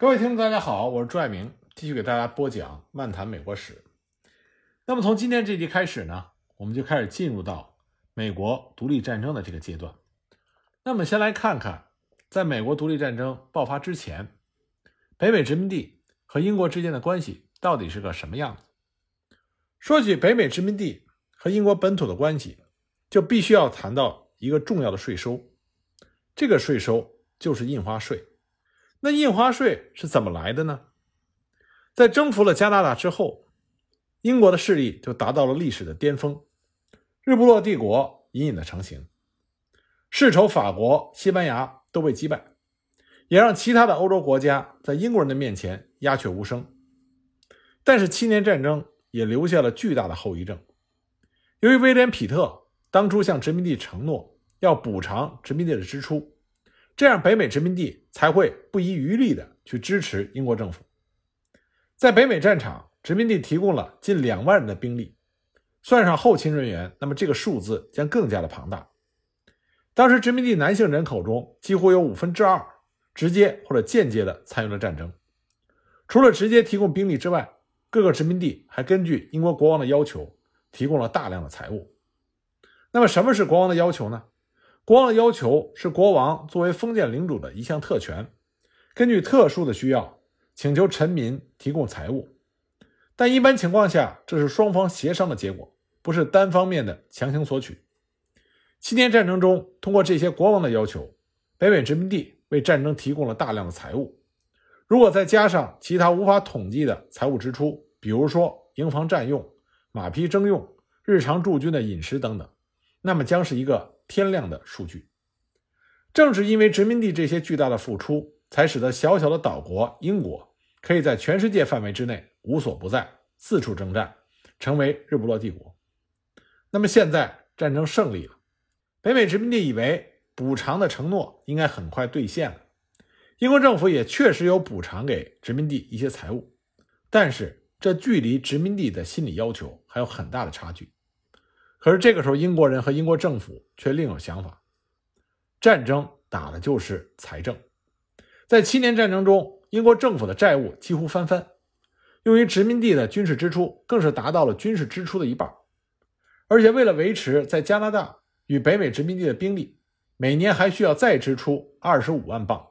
各位听众，大家好，我是朱爱明，继续给大家播讲《漫谈美国史》。那么从今天这集开始呢，我们就开始进入到美国独立战争的这个阶段。那么先来看看，在美国独立战争爆发之前，北美殖民地和英国之间的关系到底是个什么样子？说起北美殖民地和英国本土的关系，就必须要谈到一个重要的税收，这个税收就是印花税。那印花税是怎么来的呢？在征服了加拿大之后，英国的势力就达到了历史的巅峰，日不落帝国隐隐的成型，世仇法国、西班牙都被击败，也让其他的欧洲国家在英国人的面前鸦雀无声。但是七年战争也留下了巨大的后遗症，由于威廉·皮特当初向殖民地承诺要补偿殖民地的支出。这样，北美殖民地才会不遗余力地去支持英国政府。在北美战场，殖民地提供了近两万人的兵力，算上后勤人员，那么这个数字将更加的庞大。当时，殖民地男性人口中几乎有五分之二直接或者间接地参与了战争。除了直接提供兵力之外，各个殖民地还根据英国国王的要求提供了大量的财物。那么，什么是国王的要求呢？国王的要求是，国王作为封建领主的一项特权，根据特殊的需要，请求臣民提供财物。但一般情况下，这是双方协商的结果，不是单方面的强行索取。七年战争中，通过这些国王的要求，北美殖民地为战争提供了大量的财物。如果再加上其他无法统计的财务支出，比如说营房占用、马匹征用、日常驻军的饮食等等，那么将是一个。天量的数据，正是因为殖民地这些巨大的付出，才使得小小的岛国英国可以在全世界范围之内无所不在，四处征战，成为日不落帝国。那么现在战争胜利了，北美殖民地以为补偿的承诺应该很快兑现了，英国政府也确实有补偿给殖民地一些财物，但是这距离殖民地的心理要求还有很大的差距。可是这个时候，英国人和英国政府却另有想法。战争打的就是财政，在七年战争中，英国政府的债务几乎翻番，用于殖民地的军事支出更是达到了军事支出的一半。而且为了维持在加拿大与北美殖民地的兵力，每年还需要再支出二十五万镑，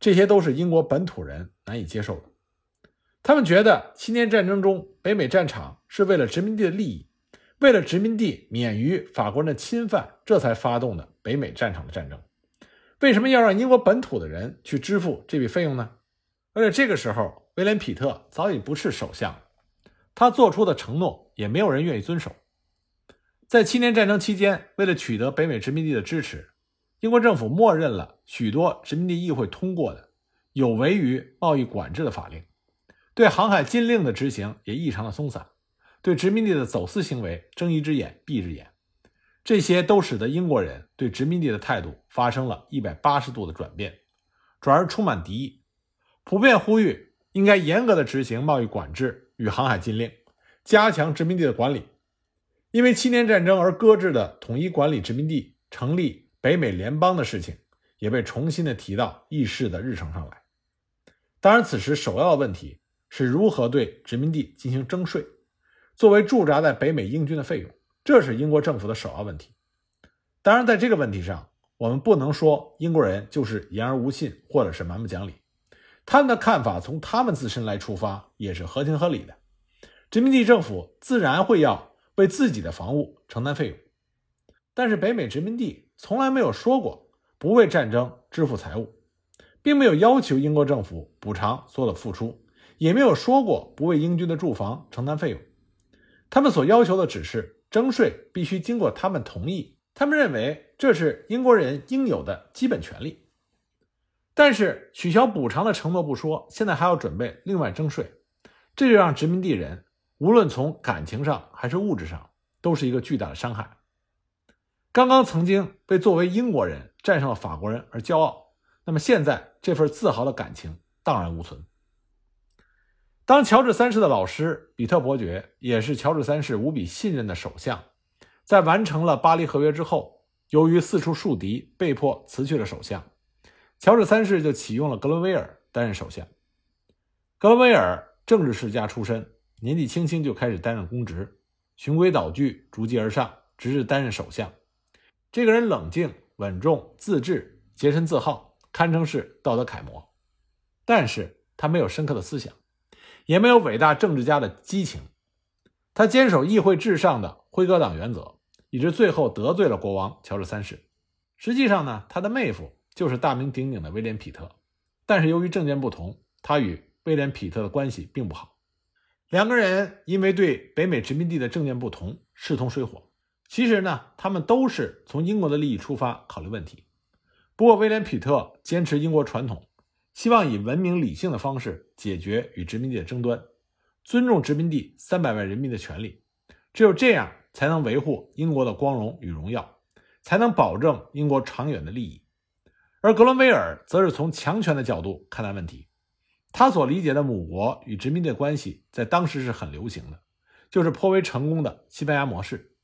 这些都是英国本土人难以接受的。他们觉得七年战争中北美战场是为了殖民地的利益。为了殖民地免于法国人的侵犯，这才发动的北美战场的战争。为什么要让英国本土的人去支付这笔费用呢？而且这个时候，威廉·皮特早已不是首相，他做出的承诺也没有人愿意遵守。在七年战争期间，为了取得北美殖民地的支持，英国政府默认了许多殖民地议会通过的有违于贸易管制的法令，对航海禁令的执行也异常的松散。对殖民地的走私行为睁一只眼闭一只眼，这些都使得英国人对殖民地的态度发生了一百八十度的转变，转而充满敌意，普遍呼吁应该严格的执行贸易管制与航海禁令，加强殖民地的管理。因为七年战争而搁置的统一管理殖民地、成立北美联邦的事情，也被重新的提到议事的日程上来。当然，此时首要的问题是如何对殖民地进行征税。作为驻扎在北美英军的费用，这是英国政府的首要问题。当然，在这个问题上，我们不能说英国人就是言而无信，或者是蛮不讲理。他们的看法从他们自身来出发，也是合情合理的。殖民地政府自然会要为自己的防务承担费用，但是北美殖民地从来没有说过不为战争支付财物，并没有要求英国政府补偿所有的付出，也没有说过不为英军的住房承担费用。他们所要求的只是征税必须经过他们同意，他们认为这是英国人应有的基本权利。但是取消补偿的承诺不说，现在还要准备另外征税，这就让殖民地人无论从感情上还是物质上都是一个巨大的伤害。刚刚曾经被作为英国人战胜了法国人而骄傲，那么现在这份自豪的感情荡然无存。当乔治三世的老师比特伯爵，也是乔治三世无比信任的首相，在完成了巴黎合约之后，由于四处树敌，被迫辞去了首相。乔治三世就启用了格伦威尔担任首相。格伦威尔政治世家出身，年纪轻轻就开始担任公职，循规蹈矩，逐级而上，直至担任首相。这个人冷静、稳重、自治、洁身自好，堪称是道德楷模。但是他没有深刻的思想，也没有伟大政治家的激情。他坚守议会至上的辉格党原则，以致最后得罪了国王乔治三世。实际上呢，他的妹夫就是大名鼎鼎的威廉·皮特，但是由于政见不同，他与威廉·皮特的关系并不好。两个人因为对北美殖民地的政见不同，势同水火。其实呢，他们都是从英国的利益出发考虑问题。不过，威廉·皮特坚持英国传统，希望以文明理性的方式解决与殖民地的争端。尊重殖民地三百万人民的权利，只有这样才能维护英国的光荣与荣耀，才能保证英国长远的利益。而格伦威尔则是从强权的角度看待问题，他所理解的母国与殖民地的关系在当时是很流行的，就是颇为成功的西班牙模式。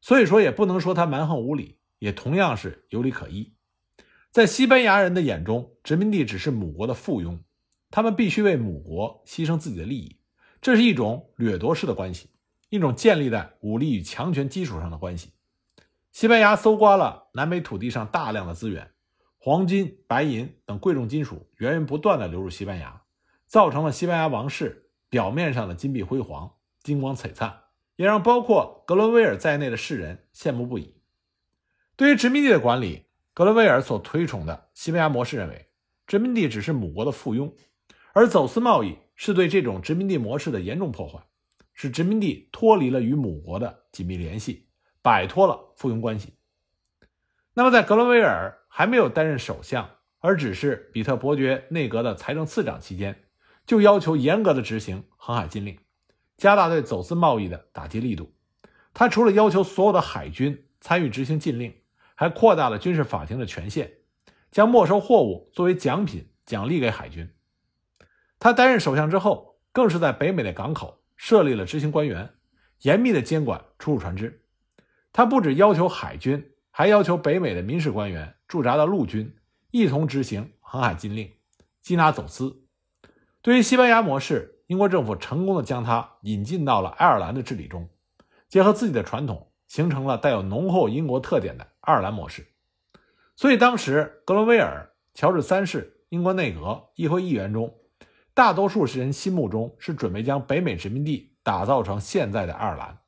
所以说，也不能说他蛮横无理，也同样是有理可依。在西班牙人的眼中，殖民地只是母国的附庸，他们必须为母国牺牲自己的利益。这是一种掠夺式的关系，一种建立在武力与强权基础上的关系。西班牙搜刮了南美土地上大量的资源，黄金、白银等贵重金属源源不断地流入西班牙，造成了西班牙王室表面上的金碧辉煌、金光璀璨，也让包括格伦威尔在内的世人羡慕不已。对于殖民地的管理，格伦威尔所推崇的西班牙模式认为，殖民地只是母国的附庸，而走私贸易。是对这种殖民地模式的严重破坏，使殖民地脱离了与母国的紧密联系，摆脱了附庸关系。那么，在格伦威尔还没有担任首相，而只是比特伯爵内阁的财政次长期间，就要求严格的执行航海禁令，加大对走私贸易的打击力度。他除了要求所有的海军参与执行禁令，还扩大了军事法庭的权限，将没收货物作为奖品奖励给海军。他担任首相之后，更是在北美的港口设立了执行官员，严密的监管出入船只。他不止要求海军，还要求北美的民事官员驻扎的陆军一同执行航海禁令，缉拿走私。对于西班牙模式，英国政府成功的将它引进到了爱尔兰的治理中，结合自己的传统，形成了带有浓厚英国特点的爱尔兰模式。所以，当时格伦威尔、乔治三世、英国内阁、议会议员中。大多数人心目中是准备将北美殖民地打造成现在的爱尔兰。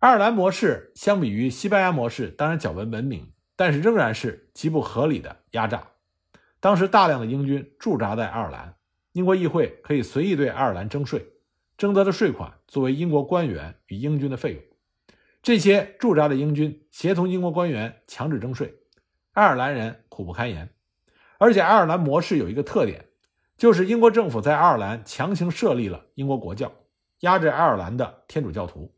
爱尔兰模式相比于西班牙模式，当然较为文明，但是仍然是极不合理的压榨。当时大量的英军驻扎在爱尔兰，英国议会可以随意对爱尔兰征税，征得的税款作为英国官员与英军的费用。这些驻扎的英军协同英国官员强制征税，爱尔兰人苦不堪言。而且爱尔兰模式有一个特点。就是英国政府在爱尔兰强行设立了英国国教，压制爱尔兰的天主教徒，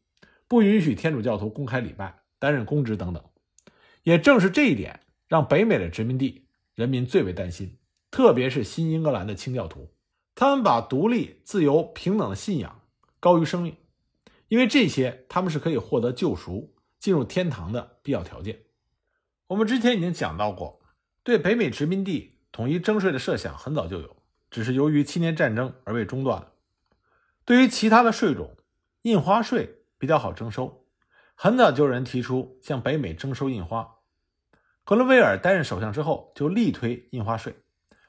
不允许天主教徒公开礼拜、担任公职等等。也正是这一点，让北美的殖民地人民最为担心，特别是新英格兰的清教徒，他们把独立、自由、平等的信仰高于生命，因为这些他们是可以获得救赎、进入天堂的必要条件。我们之前已经讲到过，对北美殖民地统一征税的设想很早就有。只是由于七年战争而被中断了。对于其他的税种，印花税比较好征收，很早就有人提出向北美征收印花。格伦威尔担任首相之后，就力推印花税，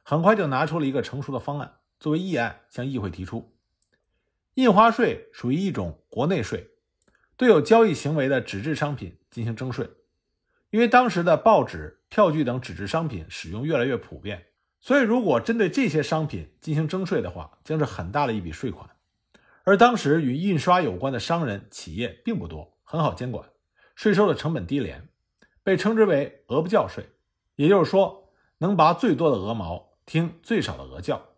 很快就拿出了一个成熟的方案，作为议案向议会提出。印花税属于一种国内税，对有交易行为的纸质商品进行征税。因为当时的报纸、票据等纸质商品使用越来越普遍。所以，如果针对这些商品进行征税的话，将是很大的一笔税款。而当时与印刷有关的商人企业并不多，很好监管，税收的成本低廉，被称之为“鹅不教税”，也就是说，能拔最多的鹅毛，听最少的鹅叫。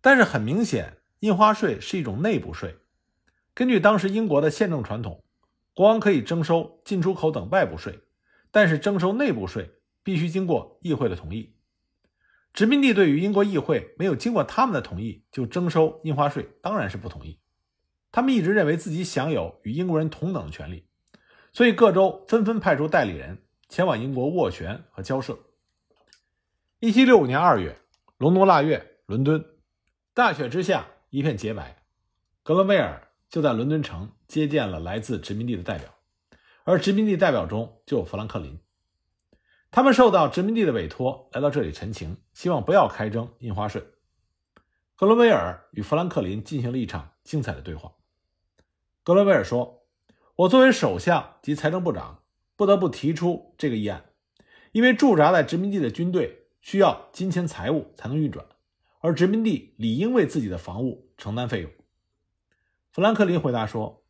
但是很明显，印花税是一种内部税。根据当时英国的宪政传统，国王可以征收进出口等外部税，但是征收内部税必须经过议会的同意。殖民地对于英国议会没有经过他们的同意就征收印花税，当然是不同意。他们一直认为自己享有与英国人同等的权利，所以各州纷纷派出代理人前往英国斡旋和交涉。一七六五年二月，隆冬腊月，伦敦，大雪之下一片洁白，格伦威尔就在伦敦城接见了来自殖民地的代表，而殖民地代表中就有富兰克林。他们受到殖民地的委托来到这里陈情，希望不要开征印花税。格伦威尔与富兰克林进行了一场精彩的对话。格伦威尔说：“我作为首相及财政部长，不得不提出这个议案，因为驻扎在殖民地的军队需要金钱财物才能运转。”而殖民地理应为自己的防务承担费用。富兰克林回答说：“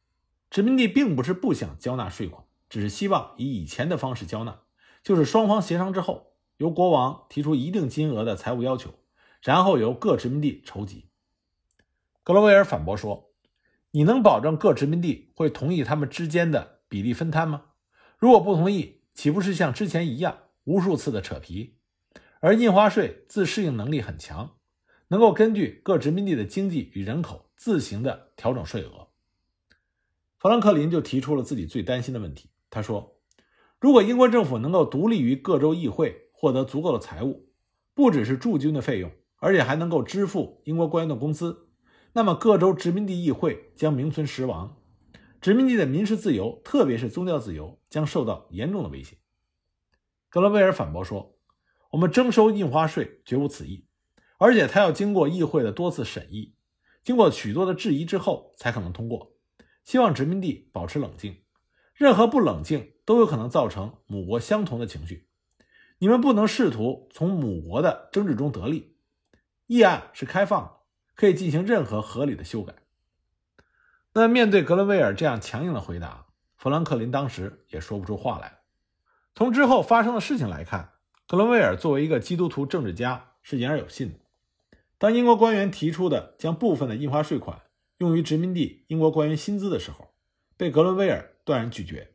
殖民地并不是不想交纳税款，只是希望以以前的方式交纳，就是双方协商之后，由国王提出一定金额的财务要求，然后由各殖民地筹集。”格罗威尔反驳说：“你能保证各殖民地会同意他们之间的比例分摊吗？如果不同意，岂不是像之前一样无数次的扯皮？而印花税自适应能力很强。”能够根据各殖民地的经济与人口自行的调整税额。富兰克林就提出了自己最担心的问题。他说：“如果英国政府能够独立于各州议会，获得足够的财务，不只是驻军的费用，而且还能够支付英国官员的工资，那么各州殖民地议会将名存实亡，殖民地的民事自由，特别是宗教自由，将受到严重的威胁。”格伦威尔反驳说：“我们征收印花税绝无此意。”而且他要经过议会的多次审议，经过许多的质疑之后才可能通过。希望殖民地保持冷静，任何不冷静都有可能造成母国相同的情绪。你们不能试图从母国的争执中得利。议案是开放的，可以进行任何合理的修改。那面对格伦威尔这样强硬的回答，富兰克林当时也说不出话来。从之后发生的事情来看，格伦威尔作为一个基督徒政治家是言而有信的。当英国官员提出的将部分的印花税款用于殖民地英国官员薪资的时候，被格伦威尔断然拒绝。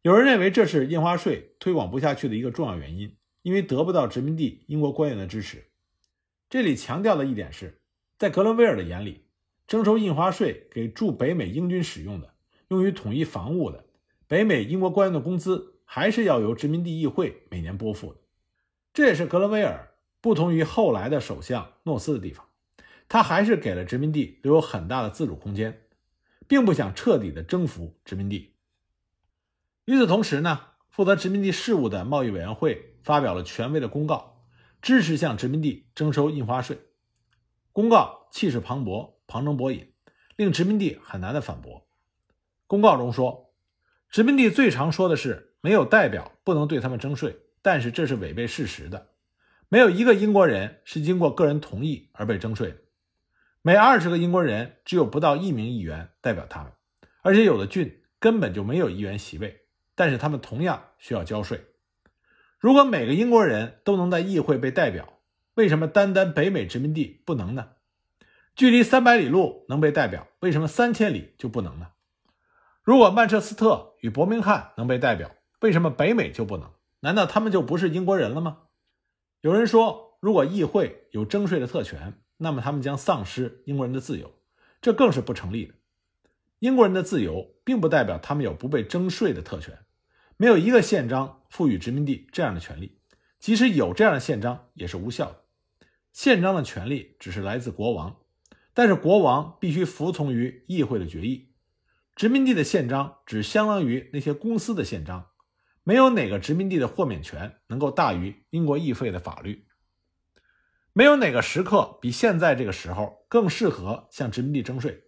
有人认为这是印花税推广不下去的一个重要原因，因为得不到殖民地英国官员的支持。这里强调的一点是，在格伦威尔的眼里，征收印花税给驻北美英军使用的、用于统一防务的北美英国官员的工资，还是要由殖民地议会每年拨付的。这也是格伦威尔。不同于后来的首相诺斯的地方，他还是给了殖民地留有很大的自主空间，并不想彻底的征服殖民地。与此同时呢，负责殖民地事务的贸易委员会发表了权威的公告，支持向殖民地征收印花税。公告气势磅礴、旁征博引，令殖民地很难的反驳。公告中说，殖民地最常说的是没有代表不能对他们征税，但是这是违背事实的。没有一个英国人是经过个人同意而被征税的。每二十个英国人只有不到一名议员代表他们，而且有的郡根本就没有议员席位，但是他们同样需要交税。如果每个英国人都能在议会被代表，为什么单单北美殖民地不能呢？距离三百里路能被代表，为什么三千里就不能呢？如果曼彻斯特与伯明翰能被代表，为什么北美就不能？难道他们就不是英国人了吗？有人说，如果议会有征税的特权，那么他们将丧失英国人的自由，这更是不成立的。英国人的自由并不代表他们有不被征税的特权，没有一个宪章赋予殖民地这样的权利，即使有这样的宪章也是无效的。宪章的权利只是来自国王，但是国王必须服从于议会的决议。殖民地的宪章只相当于那些公司的宪章。没有哪个殖民地的豁免权能够大于英国议会的法律。没有哪个时刻比现在这个时候更适合向殖民地征税。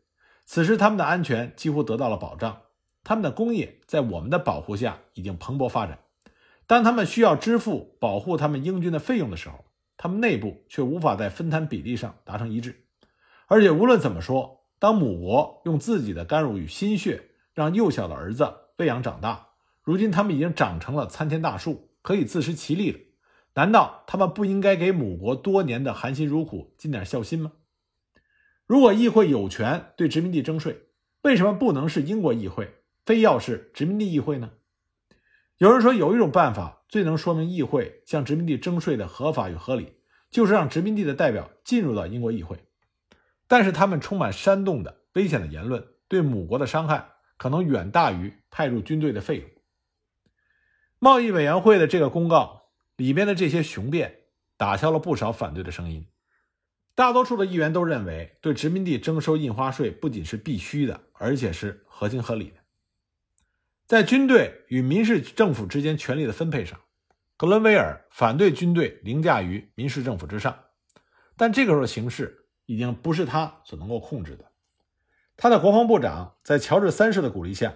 此时，他们的安全几乎得到了保障，他们的工业在我们的保护下已经蓬勃发展。当他们需要支付保护他们英军的费用的时候，他们内部却无法在分摊比例上达成一致。而且，无论怎么说，当母国用自己的甘乳与心血让幼小的儿子喂养长大。如今他们已经长成了参天大树，可以自食其力了。难道他们不应该给母国多年的含辛茹苦尽点孝心吗？如果议会有权对殖民地征税，为什么不能是英国议会，非要是殖民地议会呢？有人说，有一种办法最能说明议会向殖民地征税的合法与合理，就是让殖民地的代表进入到英国议会。但是他们充满煽动的危险的言论，对母国的伤害可能远大于派入军队的费用。贸易委员会的这个公告里边的这些雄辩，打消了不少反对的声音。大多数的议员都认为，对殖民地征收印花税不仅是必须的，而且是合情合理的。在军队与民事政府之间权力的分配上，格伦威尔反对军队凌驾于民事政府之上，但这个时候形势已经不是他所能够控制的。他的国防部长在乔治三世的鼓励下，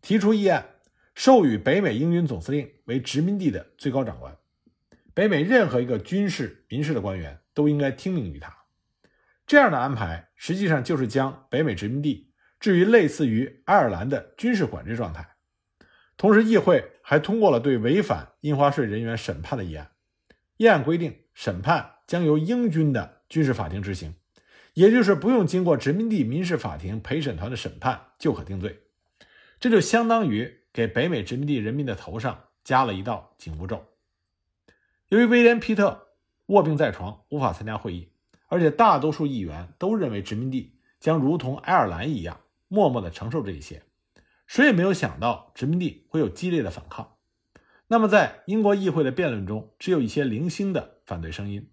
提出议案，授予北美英军总司令为殖民地的最高长官。北美任何一个军事、民事的官员都应该听命于他。这样的安排实际上就是将北美殖民地置于类似于爱尔兰的军事管制状态。同时，议会还通过了对违反印花税人员审判的议案。议案规定，审判将由英军的军事法庭执行，也就是不用经过殖民地民事法庭陪审团的审判就可定罪。这就相当于给北美殖民地人民的头上加了一道紧箍咒。由于威廉·皮特卧病在床，无法参加会议，而且大多数议员都认为殖民地将如同爱尔兰一样默默地承受这一切，谁也没有想到殖民地会有激烈的反抗。那么，在英国议会的辩论中，只有一些零星的反对声音。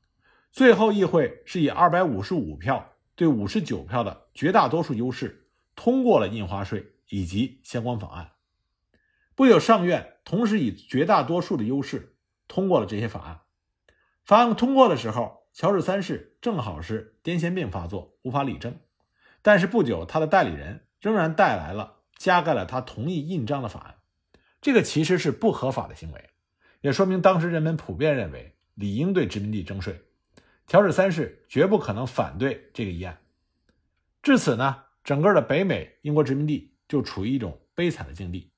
最后，议会是以二百五十五票对五十九票的绝大多数优势通过了印花税以及相关法案。不久，上院同时以绝大多数的优势。通过了这些法案。法案通过的时候，乔治三世正好是癫痫病发作，无法理政。但是不久，他的代理人仍然带来了加盖了他同意印章的法案。这个其实是不合法的行为，也说明当时人们普遍认为理应对殖民地征税。乔治三世绝不可能反对这个议案。至此呢，整个的北美英国殖民地就处于一种悲惨的境地。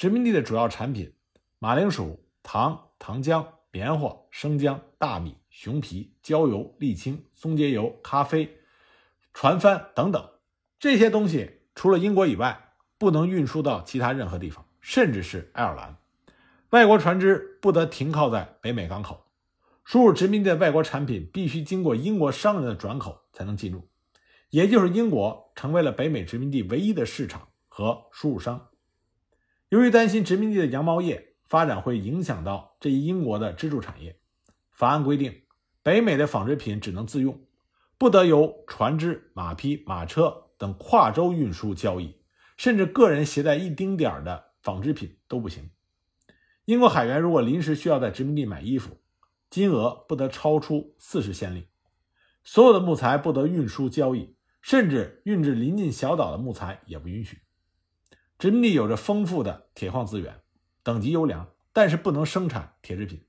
殖民地的主要产品马铃薯、糖。糖浆、棉花、生姜、大米、熊皮、焦油、沥青、松节油、咖啡、船帆等等这些东西，除了英国以外，不能运输到其他任何地方，甚至是爱尔兰。外国船只不得停靠在北美港口，输入殖民地的外国产品必须经过英国商人的转口才能进入，也就是英国成为了北美殖民地唯一的市场和输入商。由于担心殖民地的羊毛业。发展会影响到这一英国的支柱产业。法案规定，北美的纺织品只能自用，不得由船只、马匹、马车等跨州运输交易，甚至个人携带一丁点儿的纺织品都不行。英国海员如果临时需要在殖民地买衣服，金额不得超出四十先令。所有的木材不得运输交易，甚至运至临近小岛的木材也不允许。殖民地有着丰富的铁矿资源。等级优良，但是不能生产铁制品。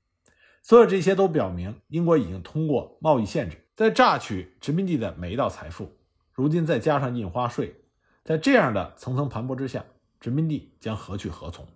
所有这些都表明，英国已经通过贸易限制在榨取殖民地的每一道财富。如今再加上印花税，在这样的层层盘剥之下，殖民地将何去何从？